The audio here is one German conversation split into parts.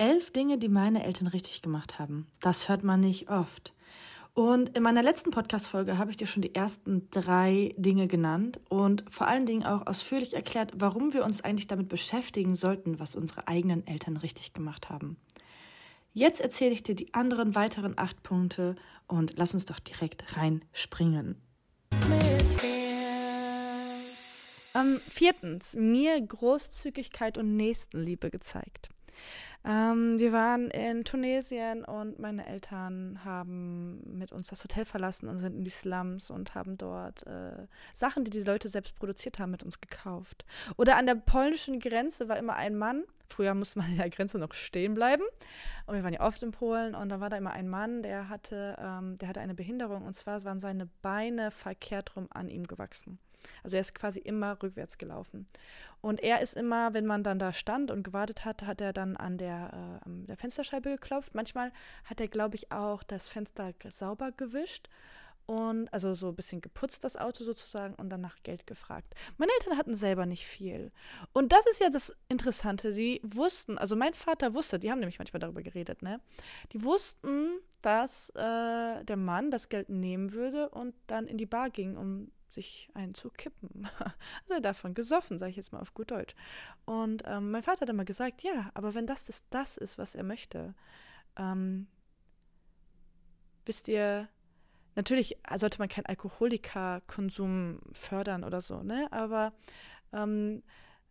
Elf Dinge, die meine Eltern richtig gemacht haben. Das hört man nicht oft. Und in meiner letzten Podcast-Folge habe ich dir schon die ersten drei Dinge genannt und vor allen Dingen auch ausführlich erklärt, warum wir uns eigentlich damit beschäftigen sollten, was unsere eigenen Eltern richtig gemacht haben. Jetzt erzähle ich dir die anderen weiteren acht Punkte und lass uns doch direkt reinspringen. Ähm, viertens, mir Großzügigkeit und Nächstenliebe gezeigt. Ähm, wir waren in Tunesien und meine Eltern haben mit uns das Hotel verlassen und sind in die Slums und haben dort äh, Sachen, die die Leute selbst produziert haben, mit uns gekauft. Oder an der polnischen Grenze war immer ein Mann. Früher musste man an der Grenze noch stehen bleiben. Und wir waren ja oft in Polen und da war da immer ein Mann, der hatte, ähm, der hatte eine Behinderung und zwar waren seine Beine verkehrt rum an ihm gewachsen. Also er ist quasi immer rückwärts gelaufen. Und er ist immer, wenn man dann da stand und gewartet hat, hat er dann an der, äh, der Fensterscheibe geklopft. Manchmal hat er, glaube ich, auch das Fenster sauber gewischt und also so ein bisschen geputzt, das Auto sozusagen, und dann nach Geld gefragt. Meine Eltern hatten selber nicht viel. Und das ist ja das Interessante. Sie wussten, also mein Vater wusste, die haben nämlich manchmal darüber geredet, ne? Die wussten, dass äh, der Mann das Geld nehmen würde und dann in die Bar ging, um sich einen zu kippen. Also davon gesoffen, sage ich jetzt mal auf gut Deutsch. Und ähm, mein Vater hat immer gesagt, ja, aber wenn das das, das ist, was er möchte, ähm, wisst ihr, natürlich sollte man keinen Alkoholikerkonsum fördern oder so, ne? Aber ähm,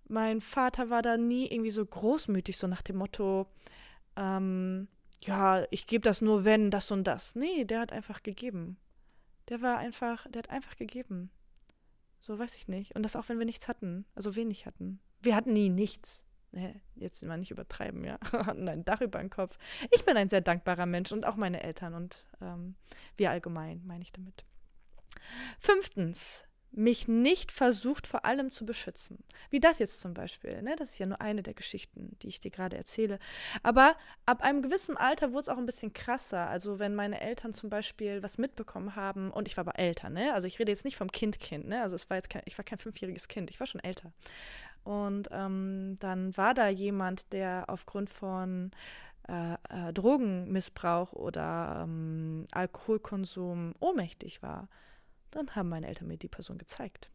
mein Vater war da nie irgendwie so großmütig, so nach dem Motto, ähm, ja, ich gebe das nur, wenn das und das. Nee, der hat einfach gegeben der war einfach, der hat einfach gegeben. So weiß ich nicht. Und das auch, wenn wir nichts hatten, also wenig hatten. Wir hatten nie nichts. Jetzt mal nicht übertreiben, ja. hatten ein Dach über dem Kopf. Ich bin ein sehr dankbarer Mensch und auch meine Eltern und ähm, wir allgemein, meine ich damit. Fünftens, mich nicht versucht, vor allem zu beschützen. Wie das jetzt zum Beispiel. Ne? Das ist ja nur eine der Geschichten, die ich dir gerade erzähle. Aber ab einem gewissen Alter wurde es auch ein bisschen krasser. Also wenn meine Eltern zum Beispiel was mitbekommen haben, und ich war aber älter, ne? Also ich rede jetzt nicht vom Kind-Kind, ne? Also es war jetzt kein, ich war kein fünfjähriges Kind, ich war schon älter. Und ähm, dann war da jemand, der aufgrund von äh, äh, Drogenmissbrauch oder ähm, Alkoholkonsum ohnmächtig war dann haben meine Eltern mir die Person gezeigt.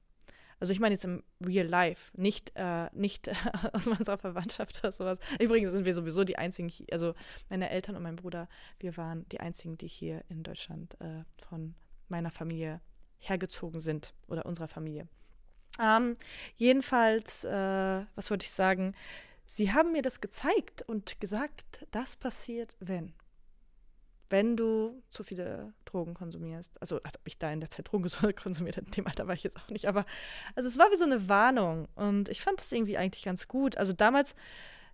Also ich meine jetzt im Real Life, nicht, äh, nicht äh, aus meiner Verwandtschaft oder sowas. Übrigens sind wir sowieso die einzigen, also meine Eltern und mein Bruder, wir waren die einzigen, die hier in Deutschland äh, von meiner Familie hergezogen sind oder unserer Familie. Ähm, jedenfalls, äh, was wollte ich sagen? Sie haben mir das gezeigt und gesagt, das passiert, wenn wenn du zu viele Drogen konsumierst. Also, als ob ich da in der Zeit Drogen konsumiert hätte, in dem Alter war ich jetzt auch nicht. Aber also es war wie so eine Warnung. Und ich fand das irgendwie eigentlich ganz gut. Also damals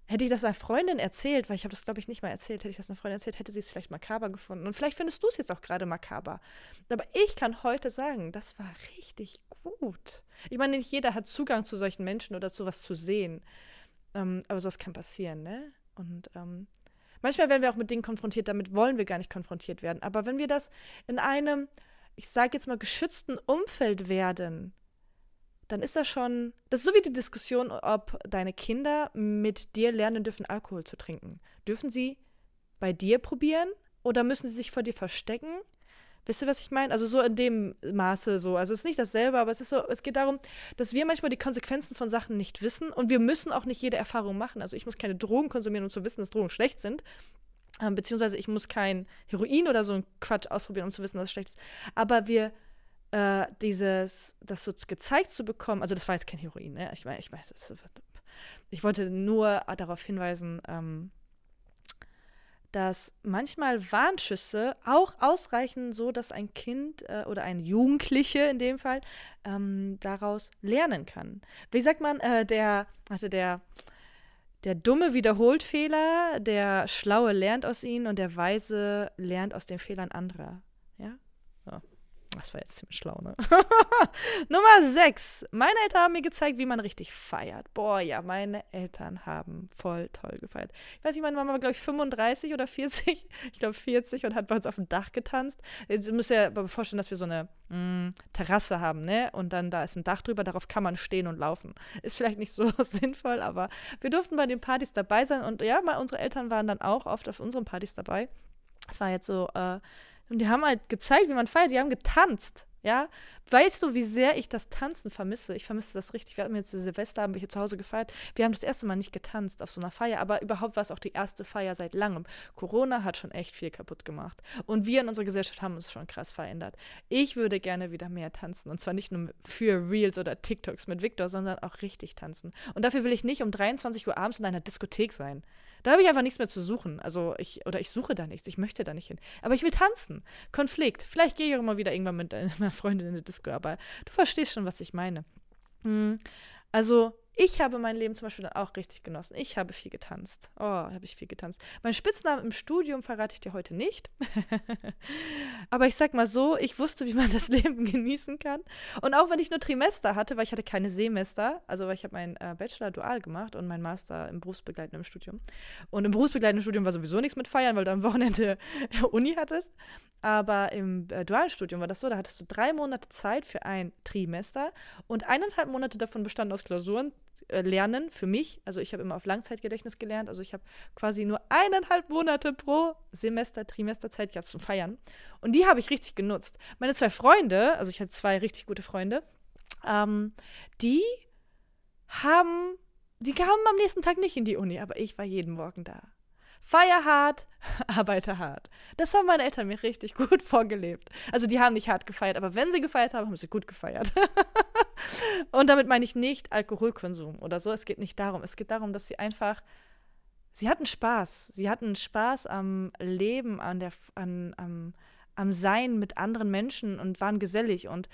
hätte ich das einer Freundin erzählt, weil ich habe das, glaube ich, nicht mal erzählt, hätte ich das einer Freundin erzählt, hätte sie es vielleicht makaber gefunden. Und vielleicht findest du es jetzt auch gerade makaber. Aber ich kann heute sagen, das war richtig gut. Ich meine, nicht jeder hat Zugang zu solchen Menschen oder zu was zu sehen. Ähm, aber sowas kann passieren, ne? Und ähm, Manchmal werden wir auch mit Dingen konfrontiert, damit wollen wir gar nicht konfrontiert werden. Aber wenn wir das in einem, ich sage jetzt mal, geschützten Umfeld werden, dann ist das schon, das ist so wie die Diskussion, ob deine Kinder mit dir lernen dürfen, Alkohol zu trinken. Dürfen sie bei dir probieren oder müssen sie sich vor dir verstecken? Wisst ihr, was ich meine? Also so in dem Maße so. Also es ist nicht dasselbe, aber es ist so, es geht darum, dass wir manchmal die Konsequenzen von Sachen nicht wissen und wir müssen auch nicht jede Erfahrung machen. Also ich muss keine Drogen konsumieren, um zu wissen, dass Drogen schlecht sind. Ähm, beziehungsweise ich muss kein Heroin oder so ein Quatsch ausprobieren, um zu wissen, dass es schlecht ist. Aber wir äh, dieses, das so gezeigt zu bekommen, also das war jetzt kein Heroin, ne? Ich meine, ich meine, ich wollte nur darauf hinweisen, ähm, dass manchmal Warnschüsse auch ausreichen, so dass ein Kind äh, oder ein Jugendliche in dem Fall ähm, daraus lernen kann. Wie sagt man, äh, der, hatte der, der Dumme wiederholt Fehler, der Schlaue lernt aus ihnen und der Weise lernt aus den Fehlern anderer. Ja? So. Das war jetzt ziemlich schlau, ne? Nummer 6. Meine Eltern haben mir gezeigt, wie man richtig feiert. Boah, ja, meine Eltern haben voll toll gefeiert. Ich weiß nicht, meine Mama war, glaube ich, 35 oder 40. Ich glaube 40 und hat bei uns auf dem Dach getanzt. Jetzt müsst ihr aber vorstellen, dass wir so eine mh, mm, Terrasse haben, ne? Und dann da ist ein Dach drüber, darauf kann man stehen und laufen. Ist vielleicht nicht so sinnvoll, aber wir durften bei den Partys dabei sein. Und ja, mal unsere Eltern waren dann auch oft auf unseren Partys dabei. Das war jetzt so, äh, und die haben halt gezeigt, wie man feiert. Die haben getanzt. Ja, weißt du, wie sehr ich das Tanzen vermisse? Ich vermisse das richtig. Wir hatten jetzt Silvester, haben wir hier zu Hause gefeiert. Wir haben das erste Mal nicht getanzt auf so einer Feier, aber überhaupt war es auch die erste Feier seit langem. Corona hat schon echt viel kaputt gemacht. Und wir in unserer Gesellschaft haben uns schon krass verändert. Ich würde gerne wieder mehr tanzen. Und zwar nicht nur für Reels oder TikToks mit Victor, sondern auch richtig tanzen. Und dafür will ich nicht um 23 Uhr abends in einer Diskothek sein. Da habe ich einfach nichts mehr zu suchen. Also ich, oder ich suche da nichts, ich möchte da nicht hin. Aber ich will tanzen. Konflikt. Vielleicht gehe ich auch mal wieder irgendwann mit meiner Freundin in die Disco, aber du verstehst schon, was ich meine. Hm. Also ich habe mein Leben zum Beispiel dann auch richtig genossen. Ich habe viel getanzt. Oh, habe ich viel getanzt. Mein Spitznamen im Studium verrate ich dir heute nicht. Aber ich sag mal so, ich wusste, wie man das Leben genießen kann. Und auch wenn ich nur Trimester hatte, weil ich hatte keine Semester, also weil ich habe meinen äh, Bachelor dual gemacht und meinen Master im berufsbegleitenden Studium. Und im berufsbegleitenden Studium war sowieso nichts mit Feiern, weil du am Wochenende Uni hattest. Aber im äh, Dualstudium war das so, da hattest du drei Monate Zeit für ein Trimester und eineinhalb Monate davon bestanden aus Klausuren, lernen für mich. Also ich habe immer auf Langzeitgedächtnis gelernt. Also ich habe quasi nur eineinhalb Monate pro Semester, Trimester Zeit gehabt zum Feiern. Und die habe ich richtig genutzt. Meine zwei Freunde, also ich hatte zwei richtig gute Freunde, ähm, die haben, die kamen am nächsten Tag nicht in die Uni, aber ich war jeden Morgen da. Feier hart, arbeite hart. Das haben meine Eltern mir richtig gut vorgelebt. Also die haben nicht hart gefeiert, aber wenn sie gefeiert haben, haben sie gut gefeiert. Und damit meine ich nicht Alkoholkonsum oder so. Es geht nicht darum. Es geht darum, dass sie einfach, sie hatten Spaß. Sie hatten Spaß am Leben, an der, an, am, am Sein mit anderen Menschen und waren gesellig. Und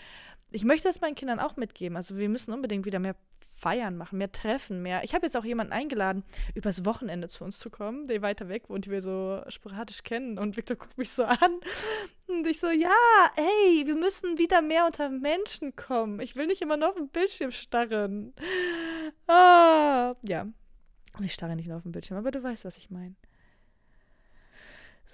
ich möchte das meinen Kindern auch mitgeben. Also wir müssen unbedingt wieder mehr Feiern machen, mehr Treffen, mehr. Ich habe jetzt auch jemanden eingeladen, übers Wochenende zu uns zu kommen, der weiter weg wohnt, die wir so sporadisch kennen. Und Victor guckt mich so an. Und ich so, ja, ey, wir müssen wieder mehr unter Menschen kommen. Ich will nicht immer nur auf den Bildschirm starren. Ah, ja. Also ich starre nicht nur auf den Bildschirm, aber du weißt, was ich meine.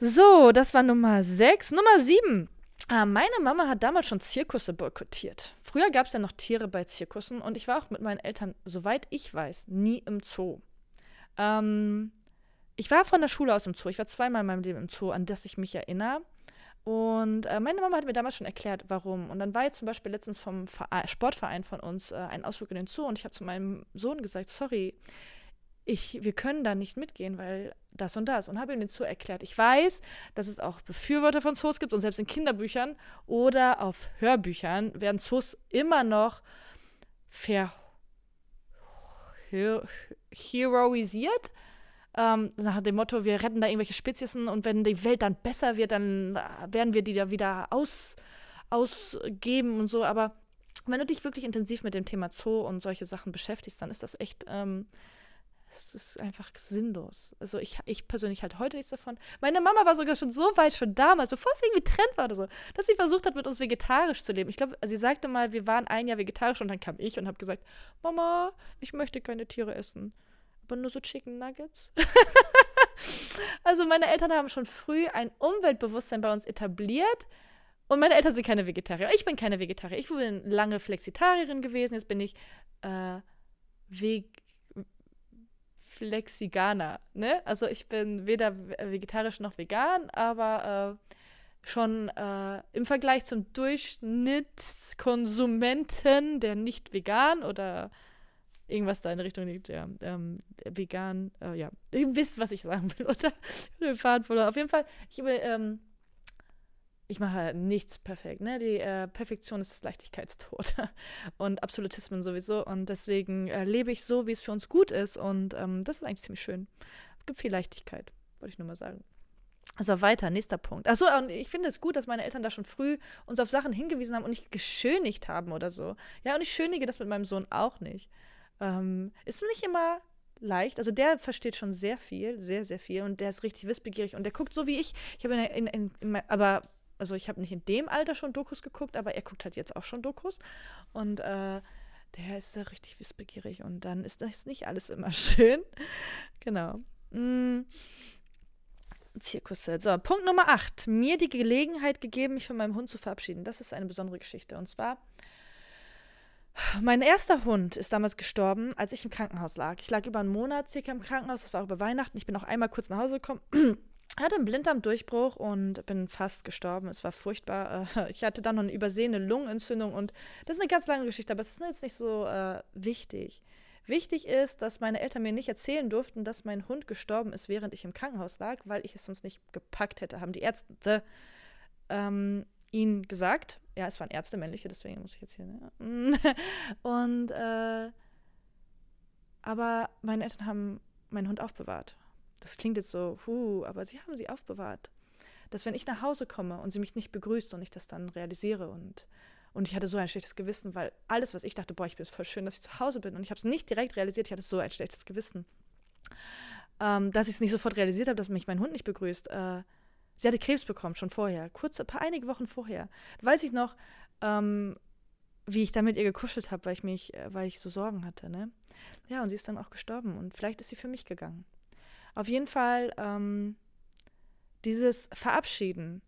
So, das war Nummer 6. Nummer 7. Ah, meine Mama hat damals schon Zirkusse boykottiert. Früher gab es ja noch Tiere bei Zirkussen und ich war auch mit meinen Eltern, soweit ich weiß, nie im Zoo. Ähm, ich war von der Schule aus im Zoo. Ich war zweimal in meinem Leben im Zoo, an das ich mich erinnere. Und äh, meine Mama hat mir damals schon erklärt, warum. Und dann war jetzt zum Beispiel letztens vom Verein, Sportverein von uns äh, ein Ausflug in den Zoo und ich habe zu meinem Sohn gesagt, sorry, ich, wir können da nicht mitgehen, weil das und das. Und habe ihm den Zoo erklärt. Ich weiß, dass es auch Befürworter von Zoos gibt und selbst in Kinderbüchern oder auf Hörbüchern werden Zoos immer noch ver heroisiert. Ähm, nach dem Motto, wir retten da irgendwelche Speziesen und wenn die Welt dann besser wird, dann werden wir die da wieder aus, ausgeben und so. Aber wenn du dich wirklich intensiv mit dem Thema Zoo und solche Sachen beschäftigst, dann ist das echt ähm, es ist einfach sinnlos. Also ich, ich persönlich halte heute nichts davon. Meine Mama war sogar schon so weit schon damals, bevor es irgendwie Trend war oder so, dass sie versucht hat, mit uns vegetarisch zu leben. Ich glaube, sie sagte mal, wir waren ein Jahr vegetarisch und dann kam ich und habe gesagt, Mama, ich möchte keine Tiere essen. Aber nur so Chicken Nuggets. also meine Eltern haben schon früh ein Umweltbewusstsein bei uns etabliert. Und meine Eltern sind keine Vegetarier. Ich bin keine Vegetarier. Ich bin lange Flexitarierin gewesen. Jetzt bin ich äh, Vegetarier. Flexiganer, ne? Also ich bin weder vegetarisch noch vegan, aber äh, schon äh, im Vergleich zum Durchschnittskonsumenten, der nicht vegan oder irgendwas da in Richtung liegt, ja, ähm, vegan, äh, ja, ihr wisst, was ich sagen will, oder? Auf jeden Fall, ich habe, ähm, ich mache nichts perfekt. Ne? Die äh, Perfektion ist das Leichtigkeitstod und Absolutismen sowieso. Und deswegen äh, lebe ich so, wie es für uns gut ist. Und ähm, das ist eigentlich ziemlich schön. Es gibt viel Leichtigkeit, wollte ich nur mal sagen. Also weiter, nächster Punkt. Achso, und ich finde es gut, dass meine Eltern da schon früh uns auf Sachen hingewiesen haben und nicht geschönigt haben oder so. Ja, und ich schönige das mit meinem Sohn auch nicht. Ähm, ist nicht immer leicht. Also der versteht schon sehr viel, sehr, sehr viel und der ist richtig wissbegierig und der guckt so wie ich. Ich habe in, in, in, in, aber also ich habe nicht in dem Alter schon Dokus geguckt, aber er guckt halt jetzt auch schon Dokus. Und äh, der ist ja richtig wissbegierig und dann ist das nicht alles immer schön. genau. Mm. Zirkusset. So, Punkt Nummer 8. Mir die Gelegenheit gegeben, mich von meinem Hund zu verabschieden. Das ist eine besondere Geschichte. Und zwar, mein erster Hund ist damals gestorben, als ich im Krankenhaus lag. Ich lag über einen Monat circa im Krankenhaus. Es war über Weihnachten. Ich bin auch einmal kurz nach Hause gekommen. hatte einen Blinddarmdurchbruch und bin fast gestorben. Es war furchtbar. Ich hatte dann noch eine übersehene Lungenentzündung und das ist eine ganz lange Geschichte, aber es ist jetzt nicht so äh, wichtig. Wichtig ist, dass meine Eltern mir nicht erzählen durften, dass mein Hund gestorben ist, während ich im Krankenhaus lag, weil ich es sonst nicht gepackt hätte, haben die Ärzte ähm, ihnen gesagt. Ja, es waren Ärzte, männliche, deswegen muss ich jetzt hier. Ne? Und, äh, aber meine Eltern haben meinen Hund aufbewahrt. Das klingt jetzt so, huh, aber sie haben sie aufbewahrt. Dass wenn ich nach Hause komme und sie mich nicht begrüßt und ich das dann realisiere und und ich hatte so ein schlechtes Gewissen, weil alles, was ich dachte, boah, ich bin es voll schön, dass ich zu Hause bin. Und ich habe es nicht direkt realisiert, ich hatte so ein schlechtes Gewissen. Ähm, dass ich es nicht sofort realisiert habe, dass mich mein Hund nicht begrüßt. Äh, sie hatte Krebs bekommen, schon vorher, kurz, ein paar, einige Wochen vorher. Da weiß ich noch, ähm, wie ich da mit ihr gekuschelt habe, weil ich mich, äh, weil ich so Sorgen hatte, ne? Ja, und sie ist dann auch gestorben und vielleicht ist sie für mich gegangen. Auf jeden Fall ähm, dieses Verabschieden,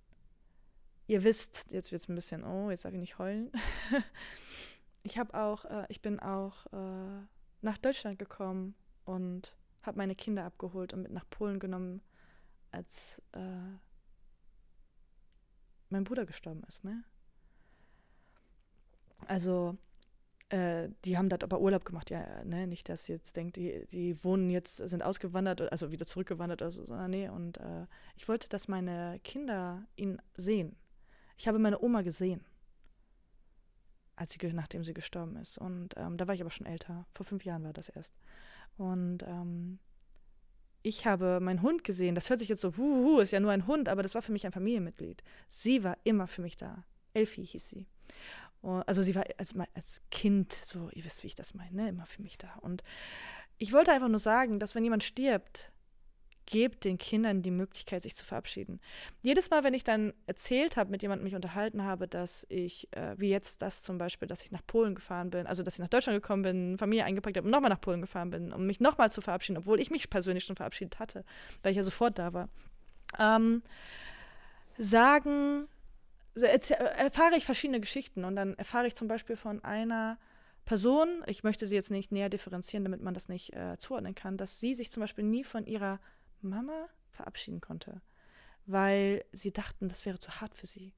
ihr wisst, jetzt wird es ein bisschen, oh, jetzt darf ich nicht heulen. ich habe auch, äh, ich bin auch äh, nach Deutschland gekommen und habe meine Kinder abgeholt und mit nach Polen genommen, als äh, mein Bruder gestorben ist, ne? Also, äh, die haben dort aber Urlaub gemacht, ja, ne? Nicht, dass jetzt denkt, die, die wohnen jetzt, sind ausgewandert, also wieder zurückgewandert oder so, sondern nee. Und äh, ich wollte, dass meine Kinder ihn sehen. Ich habe meine Oma gesehen, als sie, nachdem sie gestorben ist. Und ähm, da war ich aber schon älter. Vor fünf Jahren war das erst. Und ähm, ich habe meinen Hund gesehen. Das hört sich jetzt so, huhu, ist ja nur ein Hund, aber das war für mich ein Familienmitglied. Sie war immer für mich da. Elfie hieß sie. Also sie war als, als Kind, so, ihr wisst, wie ich das meine, ne? immer für mich da. Und ich wollte einfach nur sagen, dass wenn jemand stirbt, gebt den Kindern die Möglichkeit, sich zu verabschieden. Jedes Mal, wenn ich dann erzählt habe, mit jemandem mich unterhalten habe, dass ich, äh, wie jetzt das zum Beispiel, dass ich nach Polen gefahren bin, also dass ich nach Deutschland gekommen bin, Familie eingepackt habe und nochmal nach Polen gefahren bin, um mich nochmal zu verabschieden, obwohl ich mich persönlich schon verabschiedet hatte, weil ich ja sofort da war, ähm, sagen, erfahre ich verschiedene Geschichten und dann erfahre ich zum Beispiel von einer Person, ich möchte sie jetzt nicht näher differenzieren, damit man das nicht äh, zuordnen kann, dass sie sich zum Beispiel nie von ihrer Mama verabschieden konnte, weil sie dachten, das wäre zu hart für sie.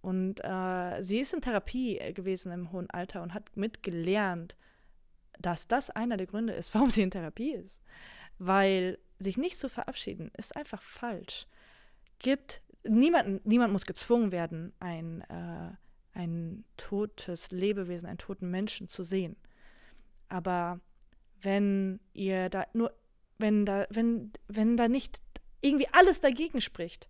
Und äh, sie ist in Therapie äh, gewesen im hohen Alter und hat mitgelernt, dass das einer der Gründe ist, warum sie in Therapie ist. Weil sich nicht zu verabschieden ist einfach falsch. Gibt niemanden, niemand muss gezwungen werden, ein, äh, ein totes Lebewesen, einen toten Menschen zu sehen. Aber wenn ihr da nur wenn da, wenn, wenn da nicht irgendwie alles dagegen spricht,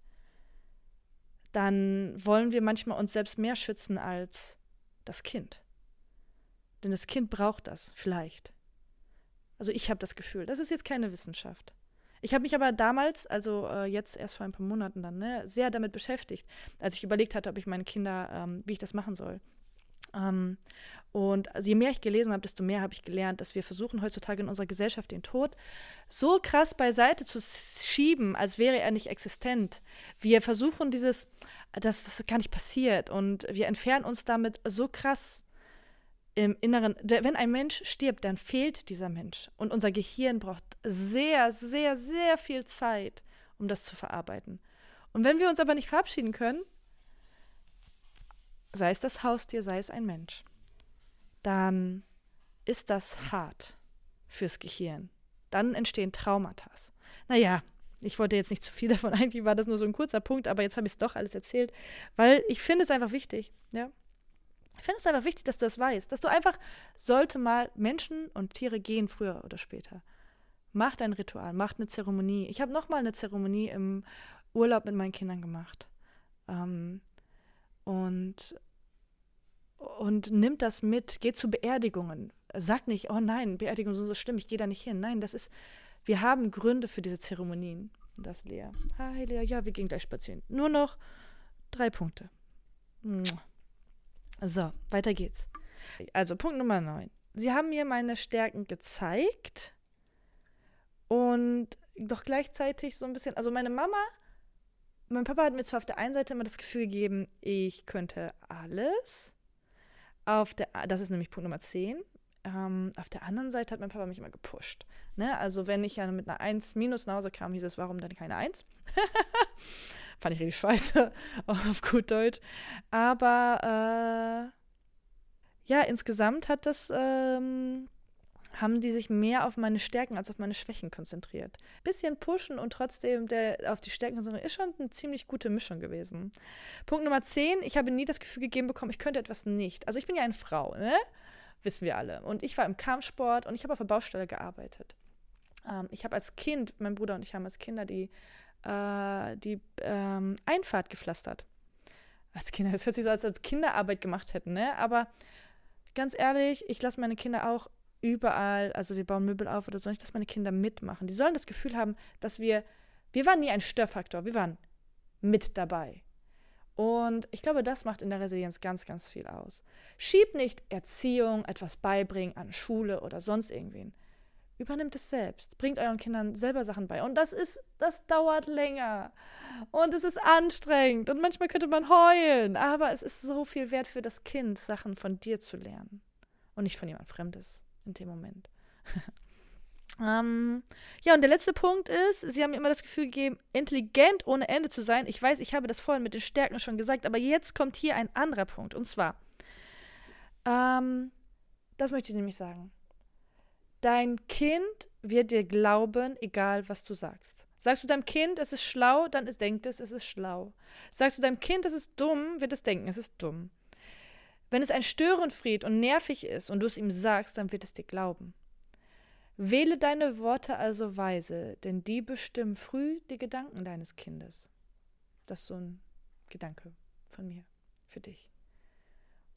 dann wollen wir manchmal uns selbst mehr schützen als das Kind. Denn das Kind braucht das vielleicht. Also ich habe das Gefühl, das ist jetzt keine Wissenschaft. Ich habe mich aber damals, also äh, jetzt erst vor ein paar Monaten dann, ne, sehr damit beschäftigt, als ich überlegt hatte, ob ich meine Kinder, ähm, wie ich das machen soll. Ähm, und also je mehr ich gelesen habe, desto mehr habe ich gelernt, dass wir versuchen heutzutage in unserer Gesellschaft den Tod so krass beiseite zu schieben, als wäre er nicht existent. Wir versuchen dieses, dass das gar nicht passiert und wir entfernen uns damit so krass im Inneren. Wenn ein Mensch stirbt, dann fehlt dieser Mensch und unser Gehirn braucht sehr, sehr, sehr viel Zeit, um das zu verarbeiten. Und wenn wir uns aber nicht verabschieden können, sei es das Haustier, sei es ein Mensch, dann ist das hart fürs Gehirn. Dann entstehen Traumata. Naja, ich wollte jetzt nicht zu viel davon, eigentlich war das nur so ein kurzer Punkt, aber jetzt habe ich es doch alles erzählt, weil ich finde es einfach wichtig, ja. Ich finde es einfach wichtig, dass du das weißt, dass du einfach, sollte mal Menschen und Tiere gehen, früher oder später. Mach dein Ritual, mach eine Zeremonie. Ich habe nochmal eine Zeremonie im Urlaub mit meinen Kindern gemacht. Ähm, und und nimmt das mit, geht zu Beerdigungen. Sagt nicht, oh nein, Beerdigungen sind so schlimm, ich gehe da nicht hin. Nein, das ist, wir haben Gründe für diese Zeremonien. Das Lea. Hi Lea, ja, wir gehen gleich spazieren. Nur noch Drei Punkte. So, weiter geht's. Also Punkt Nummer 9. Sie haben mir meine Stärken gezeigt und doch gleichzeitig so ein bisschen, also meine Mama, mein Papa hat mir zwar auf der einen Seite immer das Gefühl gegeben, ich könnte alles. Auf der, das ist nämlich Punkt Nummer 10. Ähm, auf der anderen Seite hat mein Papa mich immer gepusht. Ne? Also wenn ich ja mit einer 1 minus nach Hause kam, hieß es, warum dann keine 1? Fand ich richtig scheiße, auf gut Deutsch. Aber äh, ja, insgesamt hat das, ähm, haben die sich mehr auf meine Stärken als auf meine Schwächen konzentriert. Bisschen pushen und trotzdem der, auf die Stärken konzentrieren, ist schon eine ziemlich gute Mischung gewesen. Punkt Nummer 10, ich habe nie das Gefühl gegeben bekommen, ich könnte etwas nicht. Also ich bin ja eine Frau, ne? Wissen wir alle. Und ich war im Kampfsport und ich habe auf der Baustelle gearbeitet. Ähm, ich habe als Kind, mein Bruder und ich haben als Kinder die äh, die ähm, Einfahrt gepflastert. Als Kinder, das hört sich so als ob Kinderarbeit gemacht hätten, ne? Aber ganz ehrlich, ich lasse meine Kinder auch überall, also wir bauen Möbel auf oder so, ich lasse meine Kinder mitmachen. Die sollen das Gefühl haben, dass wir, wir waren nie ein Störfaktor, wir waren mit dabei. Und ich glaube, das macht in der Resilienz ganz, ganz viel aus. Schieb nicht Erziehung, etwas beibringen an Schule oder sonst irgendwen. Übernimmt es selbst. Bringt euren Kindern selber Sachen bei. Und das ist, das dauert länger. Und es ist anstrengend. Und manchmal könnte man heulen. Aber es ist so viel wert für das Kind, Sachen von dir zu lernen. Und nicht von jemand Fremdes in dem Moment. ähm, ja, und der letzte Punkt ist, sie haben mir immer das Gefühl gegeben, intelligent ohne Ende zu sein. Ich weiß, ich habe das vorhin mit den Stärken schon gesagt, aber jetzt kommt hier ein anderer Punkt. Und zwar, ähm, das möchte ich nämlich sagen Dein Kind wird dir glauben, egal was du sagst. Sagst du deinem Kind, es ist schlau, dann es denkt es, es ist schlau. Sagst du deinem Kind, es ist dumm, wird es denken, es ist dumm. Wenn es ein Störenfried und nervig ist und du es ihm sagst, dann wird es dir glauben. Wähle deine Worte also weise, denn die bestimmen früh die Gedanken deines Kindes. Das ist so ein Gedanke von mir für dich.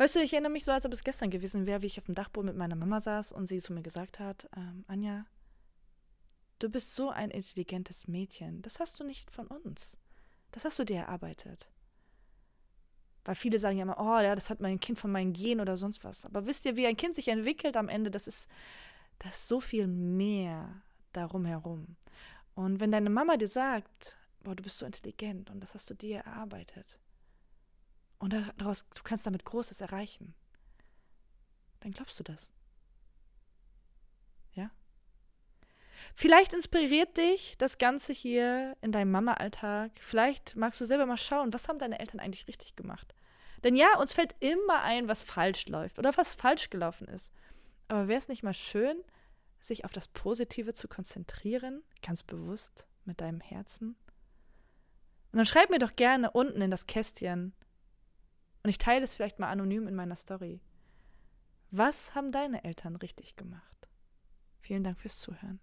Weißt du, ich erinnere mich so, als ob es gestern gewesen wäre, wie ich auf dem Dachboden mit meiner Mama saß und sie zu mir gesagt hat, ähm, Anja, du bist so ein intelligentes Mädchen. Das hast du nicht von uns. Das hast du dir erarbeitet. Weil viele sagen ja immer, oh ja, das hat mein Kind von meinen Gen oder sonst was. Aber wisst ihr, wie ein Kind sich entwickelt am Ende, das ist, das ist so viel mehr darum herum. Und wenn deine Mama dir sagt, boah, du bist so intelligent und das hast du dir erarbeitet, und daraus, du kannst damit Großes erreichen, dann glaubst du das. Ja? Vielleicht inspiriert dich das Ganze hier in deinem Mama-Alltag. Vielleicht magst du selber mal schauen, was haben deine Eltern eigentlich richtig gemacht. Denn ja, uns fällt immer ein, was falsch läuft oder was falsch gelaufen ist. Aber wäre es nicht mal schön, sich auf das Positive zu konzentrieren, ganz bewusst mit deinem Herzen? Und dann schreib mir doch gerne unten in das Kästchen, und ich teile es vielleicht mal anonym in meiner Story. Was haben deine Eltern richtig gemacht? Vielen Dank fürs Zuhören.